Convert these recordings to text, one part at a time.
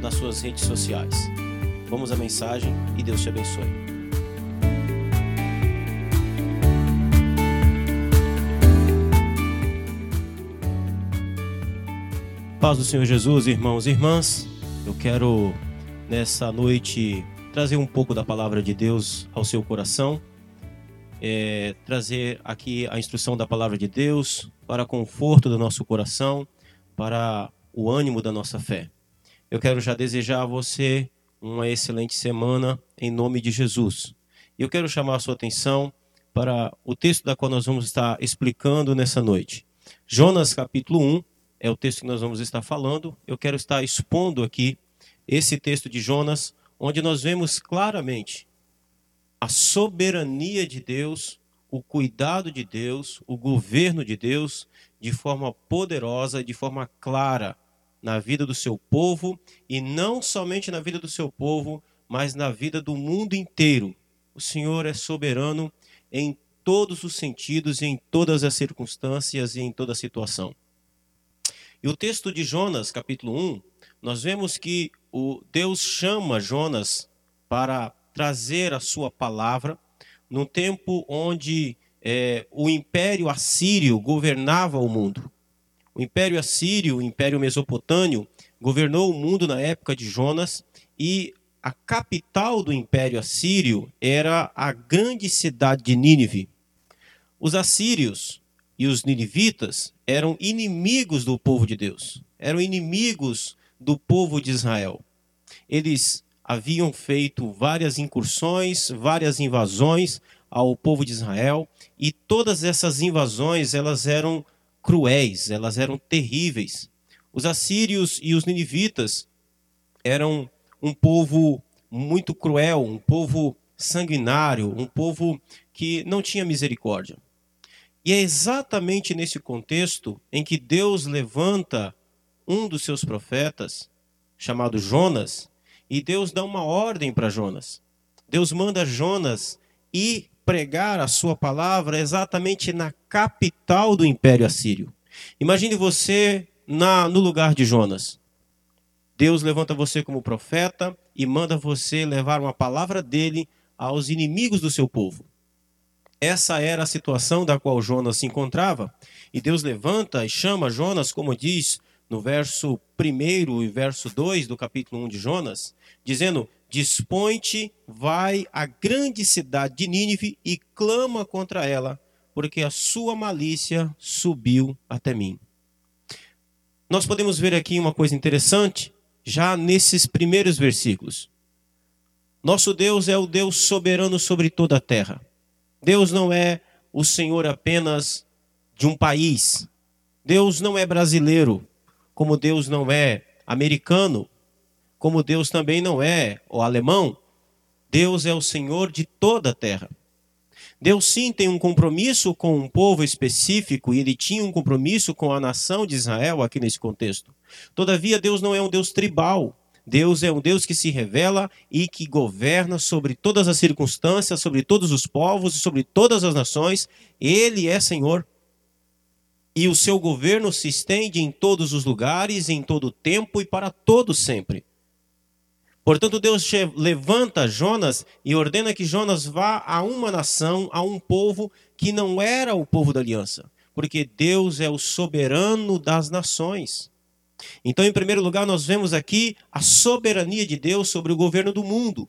nas suas redes sociais. Vamos à mensagem e Deus te abençoe. Paz do Senhor Jesus, irmãos e irmãs. Eu quero nessa noite trazer um pouco da palavra de Deus ao seu coração, é, trazer aqui a instrução da palavra de Deus para conforto do nosso coração para o ânimo da nossa fé. Eu quero já desejar a você uma excelente semana em nome de Jesus. E eu quero chamar a sua atenção para o texto da qual nós vamos estar explicando nessa noite. Jonas capítulo 1 é o texto que nós vamos estar falando. Eu quero estar expondo aqui esse texto de Jonas, onde nós vemos claramente a soberania de Deus, o cuidado de Deus, o governo de Deus de forma poderosa, de forma clara na vida do seu povo e não somente na vida do seu povo, mas na vida do mundo inteiro. O Senhor é soberano em todos os sentidos, em todas as circunstâncias e em toda situação. E o texto de Jonas, capítulo 1, nós vemos que o Deus chama Jonas para trazer a sua palavra num tempo onde é, o Império Assírio governava o mundo. O Império Assírio, o Império Mesopotâmio, governou o mundo na época de Jonas e a capital do Império Assírio era a grande cidade de Nínive. Os assírios e os ninivitas eram inimigos do povo de Deus, eram inimigos do povo de Israel. Eles haviam feito várias incursões, várias invasões ao povo de Israel, e todas essas invasões elas eram cruéis, elas eram terríveis. Os assírios e os ninivitas eram um povo muito cruel, um povo sanguinário, um povo que não tinha misericórdia. E é exatamente nesse contexto em que Deus levanta um dos seus profetas, chamado Jonas, e Deus dá uma ordem para Jonas. Deus manda Jonas ir pregar a sua palavra exatamente na capital do Império Assírio. Imagine você na, no lugar de Jonas. Deus levanta você como profeta e manda você levar uma palavra dele aos inimigos do seu povo. Essa era a situação da qual Jonas se encontrava. E Deus levanta e chama Jonas, como diz no verso 1 e verso 2 do capítulo 1 de Jonas, dizendo: Dispõe-te, vai à grande cidade de Nínive e clama contra ela, porque a sua malícia subiu até mim. Nós podemos ver aqui uma coisa interessante, já nesses primeiros versículos. Nosso Deus é o Deus soberano sobre toda a terra. Deus não é o Senhor apenas de um país. Deus não é brasileiro, como Deus não é americano, como Deus também não é o alemão, Deus é o Senhor de toda a terra. Deus sim tem um compromisso com um povo específico e ele tinha um compromisso com a nação de Israel aqui nesse contexto. Todavia, Deus não é um Deus tribal. Deus é um Deus que se revela e que governa sobre todas as circunstâncias, sobre todos os povos e sobre todas as nações. Ele é Senhor. E o seu governo se estende em todos os lugares, em todo o tempo e para todo sempre. Portanto, Deus levanta Jonas e ordena que Jonas vá a uma nação, a um povo que não era o povo da aliança, porque Deus é o soberano das nações. Então, em primeiro lugar, nós vemos aqui a soberania de Deus sobre o governo do mundo.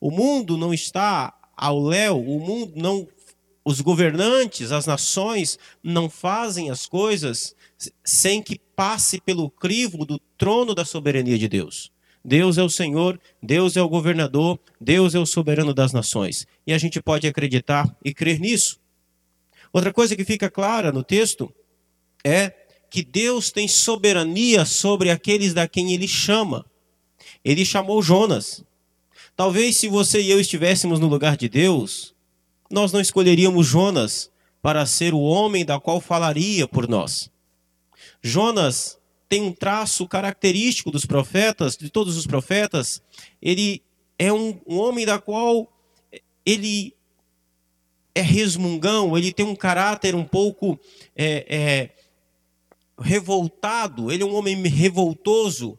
O mundo não está ao léu, o mundo não os governantes, as nações não fazem as coisas sem que passe pelo crivo do trono da soberania de Deus. Deus é o Senhor, Deus é o governador, Deus é o soberano das nações. E a gente pode acreditar e crer nisso. Outra coisa que fica clara no texto é que Deus tem soberania sobre aqueles da quem ele chama. Ele chamou Jonas. Talvez se você e eu estivéssemos no lugar de Deus, nós não escolheríamos Jonas para ser o homem da qual falaria por nós. Jonas tem um traço característico dos profetas, de todos os profetas. Ele é um, um homem da qual ele é resmungão, ele tem um caráter um pouco é, é, revoltado, ele é um homem revoltoso,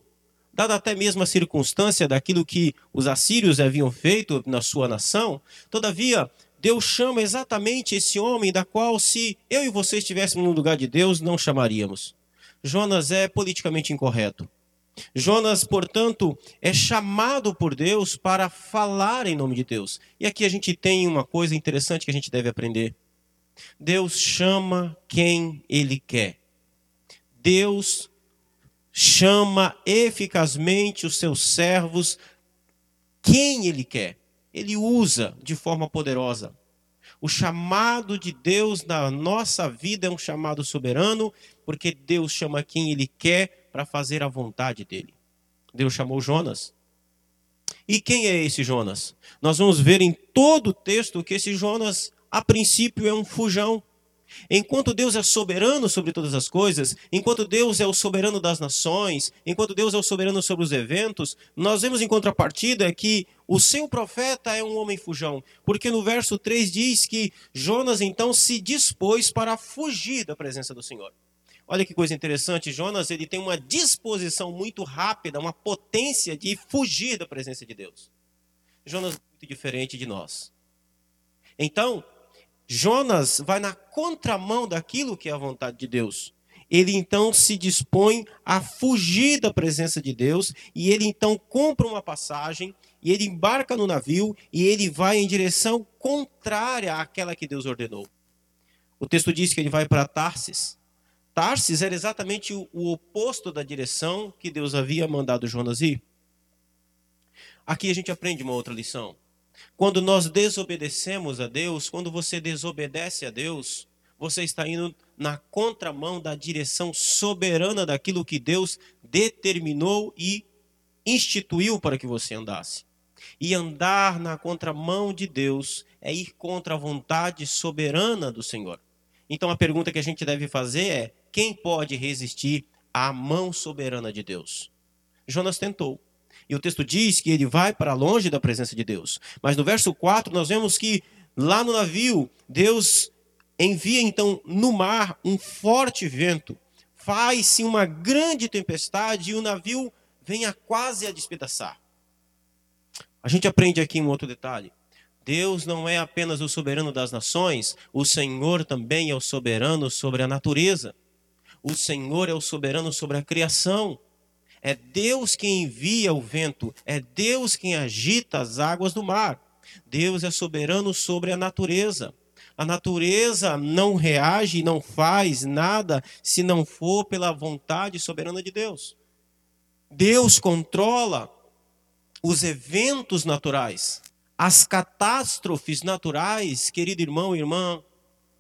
dada até mesmo a circunstância daquilo que os assírios haviam feito na sua nação. Todavia, Deus chama exatamente esse homem da qual, se eu e você estivéssemos no lugar de Deus, não chamaríamos. Jonas é politicamente incorreto. Jonas, portanto, é chamado por Deus para falar em nome de Deus. E aqui a gente tem uma coisa interessante que a gente deve aprender. Deus chama quem ele quer. Deus chama eficazmente os seus servos quem ele quer. Ele usa de forma poderosa. O chamado de Deus na nossa vida é um chamado soberano, porque Deus chama quem ele quer para fazer a vontade dele. Deus chamou Jonas. E quem é esse Jonas? Nós vamos ver em todo o texto que esse Jonas, a princípio, é um fujão. Enquanto Deus é soberano sobre todas as coisas, enquanto Deus é o soberano das nações, enquanto Deus é o soberano sobre os eventos, nós vemos em contrapartida que o seu profeta é um homem fujão, porque no verso 3 diz que Jonas então se dispôs para fugir da presença do Senhor. Olha que coisa interessante, Jonas ele tem uma disposição muito rápida, uma potência de fugir da presença de Deus. Jonas é muito diferente de nós. Então, Jonas vai na contramão daquilo que é a vontade de Deus. Ele então se dispõe a fugir da presença de Deus e ele então compra uma passagem e ele embarca no navio e ele vai em direção contrária àquela que Deus ordenou. O texto diz que ele vai para Tarsis. Tarsis era exatamente o, o oposto da direção que Deus havia mandado Jonas ir. Aqui a gente aprende uma outra lição. Quando nós desobedecemos a Deus, quando você desobedece a Deus, você está indo na contramão da direção soberana daquilo que Deus determinou e instituiu para que você andasse. E andar na contramão de Deus é ir contra a vontade soberana do Senhor. Então a pergunta que a gente deve fazer é: quem pode resistir à mão soberana de Deus? Jonas tentou. E o texto diz que ele vai para longe da presença de Deus. Mas no verso 4 nós vemos que lá no navio, Deus envia então no mar um forte vento, faz-se uma grande tempestade e o navio vem a quase a despedaçar. A gente aprende aqui um outro detalhe. Deus não é apenas o soberano das nações, o Senhor também é o soberano sobre a natureza. O Senhor é o soberano sobre a criação. É Deus quem envia o vento, é Deus quem agita as águas do mar. Deus é soberano sobre a natureza. A natureza não reage, não faz nada se não for pela vontade soberana de Deus. Deus controla os eventos naturais, as catástrofes naturais, querido irmão e irmã,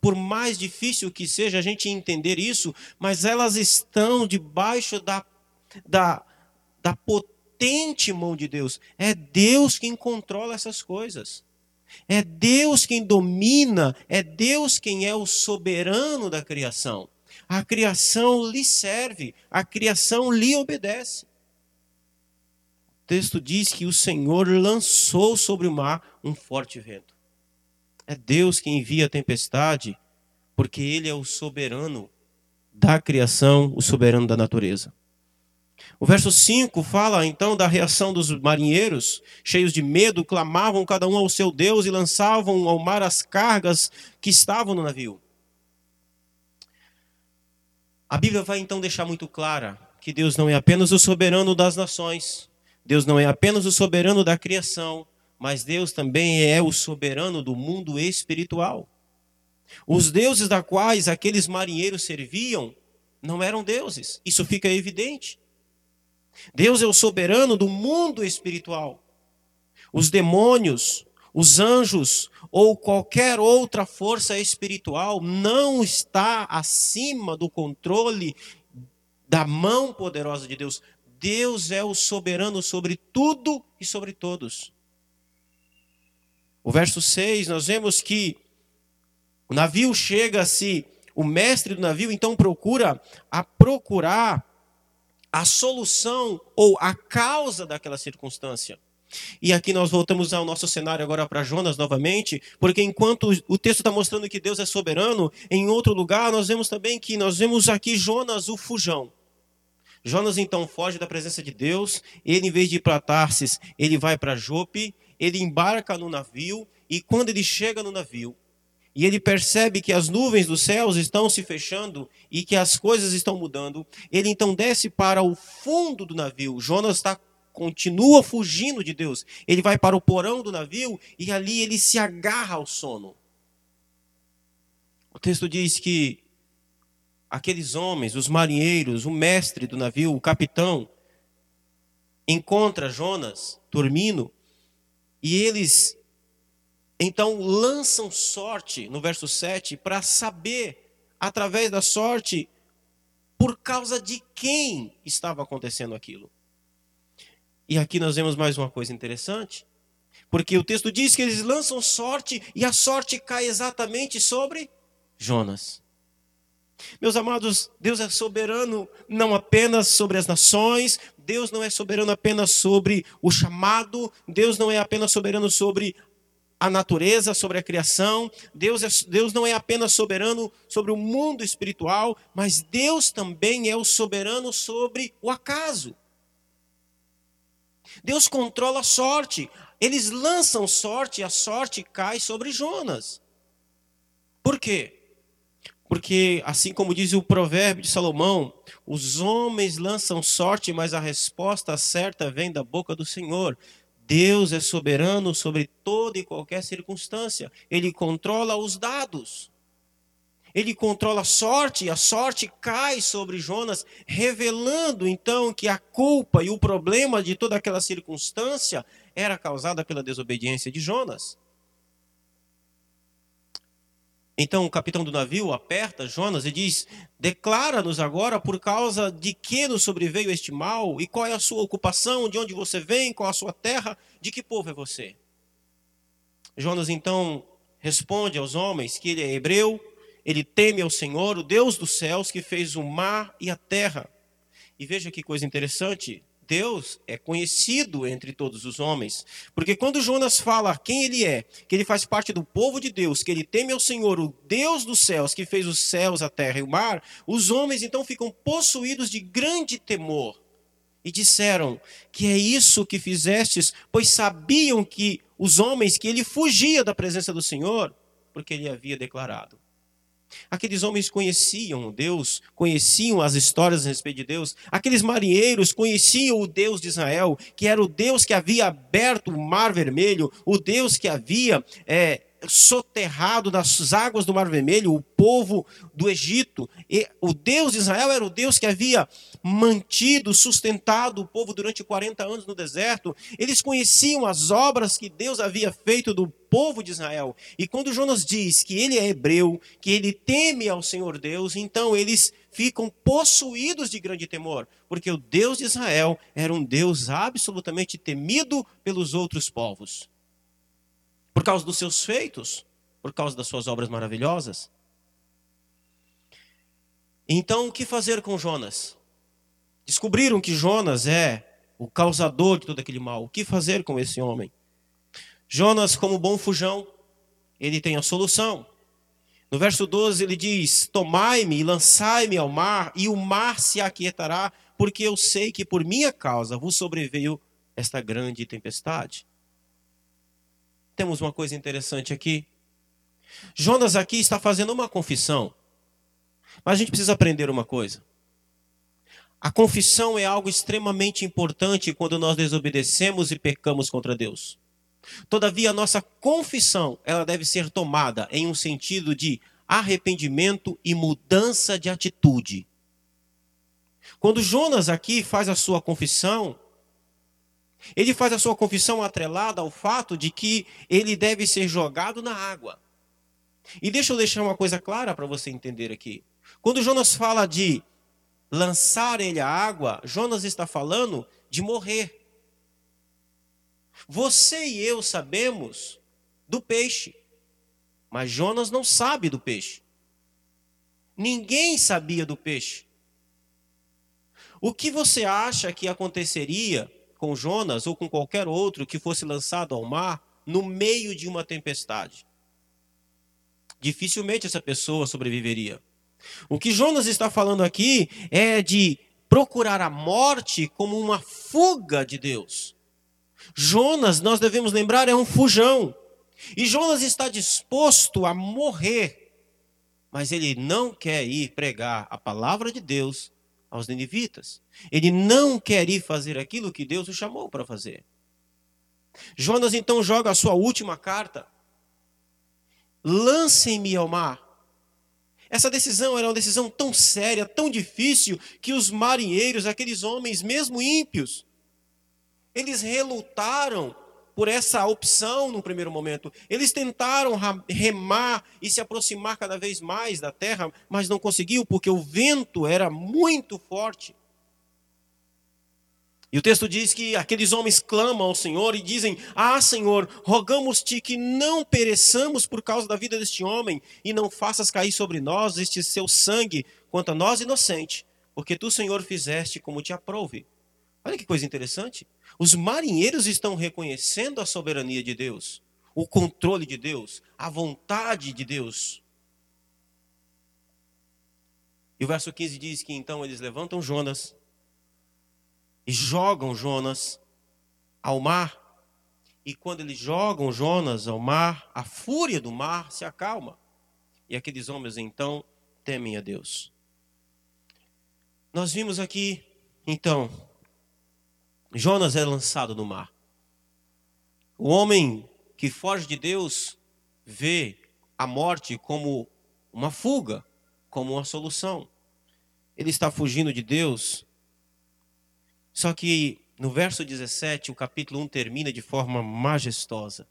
por mais difícil que seja a gente entender isso, mas elas estão debaixo da, da, da potente mão de Deus. É Deus quem controla essas coisas. É Deus quem domina, é Deus quem é o soberano da criação. A criação lhe serve, a criação lhe obedece. O texto diz que o Senhor lançou sobre o mar um forte vento. É Deus que envia a tempestade, porque Ele é o soberano da criação, o soberano da natureza. O verso 5 fala então da reação dos marinheiros, cheios de medo, clamavam cada um ao seu Deus e lançavam ao mar as cargas que estavam no navio. A Bíblia vai então deixar muito clara que Deus não é apenas o soberano das nações, Deus não é apenas o soberano da criação, mas Deus também é o soberano do mundo espiritual. Os deuses da quais aqueles marinheiros serviam não eram deuses, isso fica evidente. Deus é o soberano do mundo espiritual. Os demônios, os anjos ou qualquer outra força espiritual não está acima do controle da mão poderosa de Deus. Deus é o soberano sobre tudo e sobre todos. O verso 6, nós vemos que o navio chega-se, o mestre do navio então procura a procurar a solução ou a causa daquela circunstância. E aqui nós voltamos ao nosso cenário agora para Jonas novamente, porque enquanto o texto está mostrando que Deus é soberano, em outro lugar nós vemos também que nós vemos aqui Jonas o fujão. Jonas então foge da presença de Deus, ele em vez de ir para Tarsis, ele vai para Jope, ele embarca no navio e quando ele chega no navio, e ele percebe que as nuvens dos céus estão se fechando e que as coisas estão mudando, ele então desce para o fundo do navio. Jonas está continua fugindo de Deus. Ele vai para o porão do navio e ali ele se agarra ao sono. O texto diz que aqueles homens, os marinheiros, o mestre do navio, o capitão, encontra Jonas dormindo e eles então lançam sorte, no verso 7, para saber, através da sorte, por causa de quem estava acontecendo aquilo. E aqui nós vemos mais uma coisa interessante, porque o texto diz que eles lançam sorte e a sorte cai exatamente sobre Jonas. Meus amados, Deus é soberano não apenas sobre as nações, Deus não é soberano apenas sobre o chamado, Deus não é apenas soberano sobre a natureza, sobre a criação, Deus, é, Deus não é apenas soberano sobre o mundo espiritual, mas Deus também é o soberano sobre o acaso. Deus controla a sorte. Eles lançam sorte e a sorte cai sobre Jonas. Por quê? Porque, assim como diz o provérbio de Salomão, os homens lançam sorte, mas a resposta certa vem da boca do Senhor. Deus é soberano sobre toda e qualquer circunstância. Ele controla os dados ele controla a sorte, e a sorte cai sobre Jonas, revelando então que a culpa e o problema de toda aquela circunstância era causada pela desobediência de Jonas. Então o capitão do navio aperta Jonas e diz: Declara-nos agora por causa de que nos sobreveio este mal, e qual é a sua ocupação, de onde você vem, qual a sua terra, de que povo é você? Jonas então responde aos homens que ele é hebreu, ele teme ao Senhor, o Deus dos céus, que fez o mar e a terra. E veja que coisa interessante. Deus é conhecido entre todos os homens. Porque quando Jonas fala quem ele é, que ele faz parte do povo de Deus, que ele teme ao Senhor, o Deus dos céus, que fez os céus, a terra e o mar, os homens então ficam possuídos de grande temor. E disseram: Que é isso que fizestes? Pois sabiam que os homens que ele fugia da presença do Senhor, porque ele havia declarado: Aqueles homens conheciam Deus, conheciam as histórias a respeito de Deus. Aqueles marinheiros conheciam o Deus de Israel, que era o Deus que havia aberto o mar vermelho, o Deus que havia é, soterrado nas águas do Mar Vermelho o povo do Egito. E o Deus de Israel era o Deus que havia mantido, sustentado o povo durante 40 anos no deserto. Eles conheciam as obras que Deus havia feito do povo de Israel. E quando Jonas diz que ele é hebreu, que ele teme ao Senhor Deus, então eles ficam possuídos de grande temor, porque o Deus de Israel era um Deus absolutamente temido pelos outros povos por causa dos seus feitos, por causa das suas obras maravilhosas. Então, o que fazer com Jonas? Descobriram que Jonas é o causador de todo aquele mal. O que fazer com esse homem? Jonas, como bom fujão, ele tem a solução. No verso 12 ele diz: Tomai-me e lançai-me ao mar, e o mar se aquietará, porque eu sei que por minha causa vos sobreveio esta grande tempestade temos uma coisa interessante aqui. Jonas aqui está fazendo uma confissão. Mas a gente precisa aprender uma coisa. A confissão é algo extremamente importante quando nós desobedecemos e pecamos contra Deus. Todavia, a nossa confissão, ela deve ser tomada em um sentido de arrependimento e mudança de atitude. Quando Jonas aqui faz a sua confissão, ele faz a sua confissão atrelada ao fato de que ele deve ser jogado na água. E deixa eu deixar uma coisa clara para você entender aqui. Quando Jonas fala de lançar ele à água, Jonas está falando de morrer. Você e eu sabemos do peixe, mas Jonas não sabe do peixe. Ninguém sabia do peixe. O que você acha que aconteceria com Jonas ou com qualquer outro que fosse lançado ao mar no meio de uma tempestade? Dificilmente essa pessoa sobreviveria. O que Jonas está falando aqui é de procurar a morte como uma fuga de Deus. Jonas, nós devemos lembrar, é um fujão. E Jonas está disposto a morrer, mas ele não quer ir pregar a palavra de Deus aos ninivitas. Ele não quer ir fazer aquilo que Deus o chamou para fazer. Jonas então joga a sua última carta. Lancem-me ao mar. Essa decisão era uma decisão tão séria, tão difícil, que os marinheiros, aqueles homens mesmo ímpios, eles relutaram por essa opção no primeiro momento. Eles tentaram remar e se aproximar cada vez mais da terra, mas não conseguiu porque o vento era muito forte. E o texto diz que aqueles homens clamam ao Senhor e dizem: Ah, Senhor, rogamos-te que não pereçamos por causa da vida deste homem e não faças cair sobre nós este seu sangue quanto a nós inocente, porque tu, Senhor, fizeste como te aprouve. Olha que coisa interessante. Os marinheiros estão reconhecendo a soberania de Deus, o controle de Deus, a vontade de Deus. E o verso 15 diz que então eles levantam Jonas e jogam Jonas ao mar. E quando eles jogam Jonas ao mar, a fúria do mar se acalma. E aqueles homens então temem a Deus. Nós vimos aqui, então, Jonas é lançado no mar. O homem que foge de Deus vê a morte como uma fuga, como uma solução. Ele está fugindo de Deus. Só que no verso 17, o capítulo 1 termina de forma majestosa.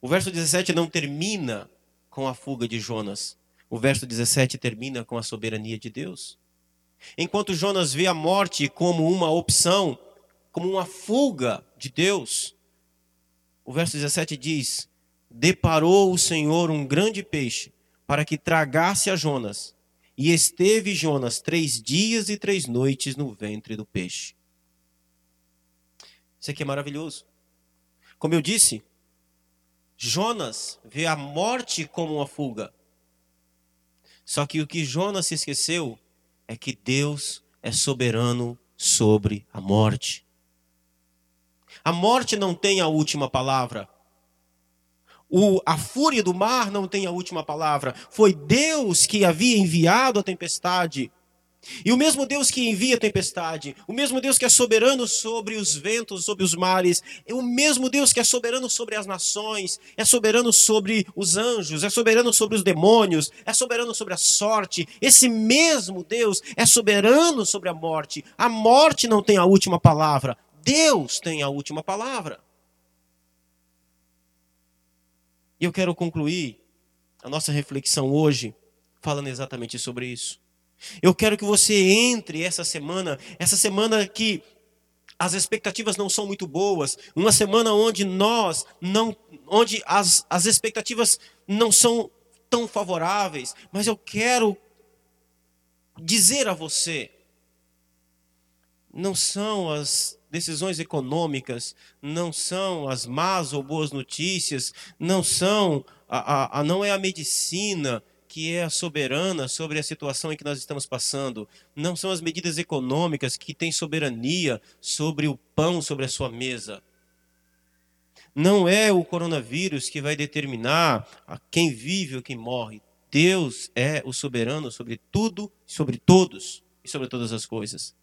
O verso 17 não termina com a fuga de Jonas. O verso 17 termina com a soberania de Deus. Enquanto Jonas vê a morte como uma opção, como uma fuga de Deus. O verso 17 diz: Deparou o Senhor um grande peixe para que tragasse a Jonas, e esteve Jonas três dias e três noites no ventre do peixe. Isso aqui é maravilhoso. Como eu disse, Jonas vê a morte como uma fuga. Só que o que Jonas se esqueceu é que Deus é soberano sobre a morte. A morte não tem a última palavra. O, a fúria do mar não tem a última palavra. Foi Deus que havia enviado a tempestade. E o mesmo Deus que envia a tempestade, o mesmo Deus que é soberano sobre os ventos, sobre os mares, é o mesmo Deus que é soberano sobre as nações, é soberano sobre os anjos, é soberano sobre os demônios, é soberano sobre a sorte. Esse mesmo Deus é soberano sobre a morte. A morte não tem a última palavra. Deus tem a última palavra. E eu quero concluir a nossa reflexão hoje falando exatamente sobre isso. Eu quero que você entre essa semana, essa semana que as expectativas não são muito boas, uma semana onde nós não, onde as, as expectativas não são tão favoráveis, mas eu quero dizer a você, não são as decisões econômicas, não são as más ou boas notícias, não são a, a, a, não é a medicina que é a soberana sobre a situação em que nós estamos passando, não são as medidas econômicas que têm soberania sobre o pão sobre a sua mesa. Não é o coronavírus que vai determinar a quem vive ou quem morre. Deus é o soberano sobre tudo, sobre todos e sobre todas as coisas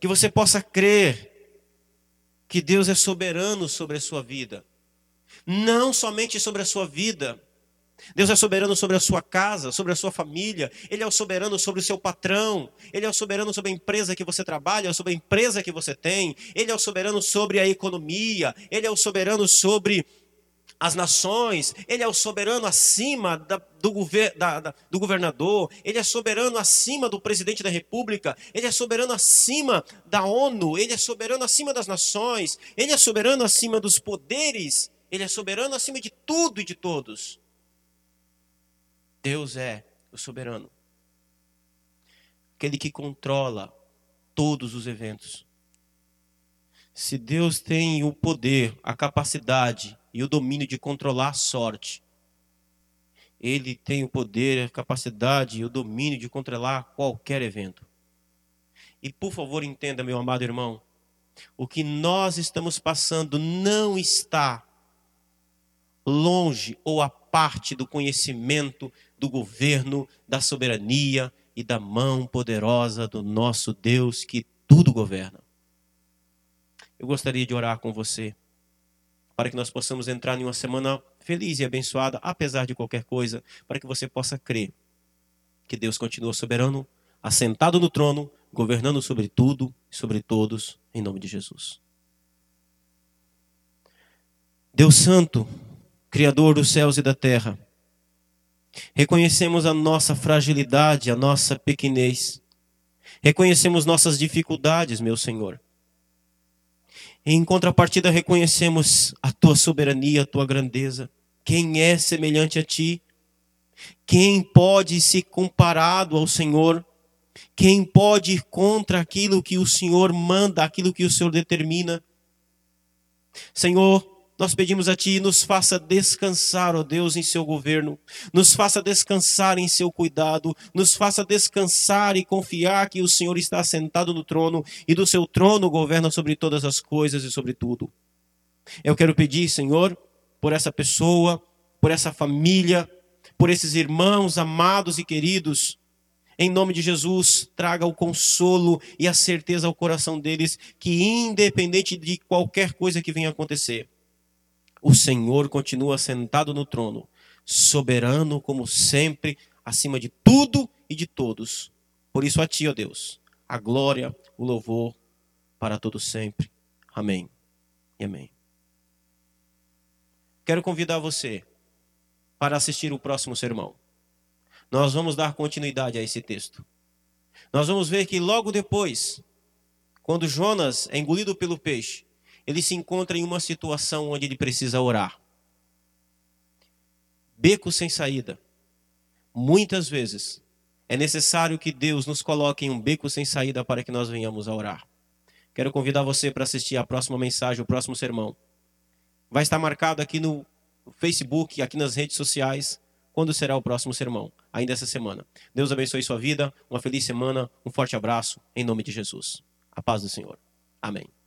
que você possa crer que Deus é soberano sobre a sua vida. Não somente sobre a sua vida. Deus é soberano sobre a sua casa, sobre a sua família. Ele é o soberano sobre o seu patrão. Ele é o soberano sobre a empresa que você trabalha, sobre a empresa que você tem. Ele é o soberano sobre a economia. Ele é o soberano sobre as nações, ele é o soberano acima da, do, gover, da, da, do governador, ele é soberano acima do presidente da república, ele é soberano acima da ONU, ele é soberano acima das nações, ele é soberano acima dos poderes, ele é soberano acima de tudo e de todos. Deus é o soberano, aquele que controla todos os eventos. Se Deus tem o poder, a capacidade e o domínio de controlar a sorte, Ele tem o poder, a capacidade e o domínio de controlar qualquer evento. E por favor, entenda, meu amado irmão, o que nós estamos passando não está longe ou a parte do conhecimento do governo, da soberania e da mão poderosa do nosso Deus que tudo governa. Eu gostaria de orar com você para que nós possamos entrar em uma semana feliz e abençoada, apesar de qualquer coisa, para que você possa crer que Deus continua soberano, assentado no trono, governando sobre tudo e sobre todos, em nome de Jesus. Deus Santo, Criador dos céus e da terra, reconhecemos a nossa fragilidade, a nossa pequenez, reconhecemos nossas dificuldades, meu Senhor em contrapartida, reconhecemos a tua soberania, a tua grandeza. Quem é semelhante a ti? Quem pode se comparado ao Senhor? Quem pode ir contra aquilo que o Senhor manda, aquilo que o Senhor determina? Senhor, nós pedimos a Ti, nos faça descansar, ó Deus, em Seu governo, nos faça descansar em Seu cuidado, nos faça descansar e confiar que o Senhor está sentado no trono e do Seu trono governa sobre todas as coisas e sobre tudo. Eu quero pedir, Senhor, por essa pessoa, por essa família, por esses irmãos amados e queridos, em nome de Jesus, traga o consolo e a certeza ao coração deles que, independente de qualquer coisa que venha acontecer, o Senhor continua sentado no trono, soberano como sempre, acima de tudo e de todos. Por isso a ti, ó Deus, a glória, o louvor para todo sempre. Amém. E amém. Quero convidar você para assistir o próximo sermão. Nós vamos dar continuidade a esse texto. Nós vamos ver que logo depois, quando Jonas é engolido pelo peixe, ele se encontra em uma situação onde ele precisa orar. Beco sem saída. Muitas vezes é necessário que Deus nos coloque em um beco sem saída para que nós venhamos a orar. Quero convidar você para assistir a próxima mensagem, o próximo sermão. Vai estar marcado aqui no Facebook, aqui nas redes sociais, quando será o próximo sermão, ainda essa semana. Deus abençoe sua vida, uma feliz semana, um forte abraço, em nome de Jesus. A paz do Senhor. Amém.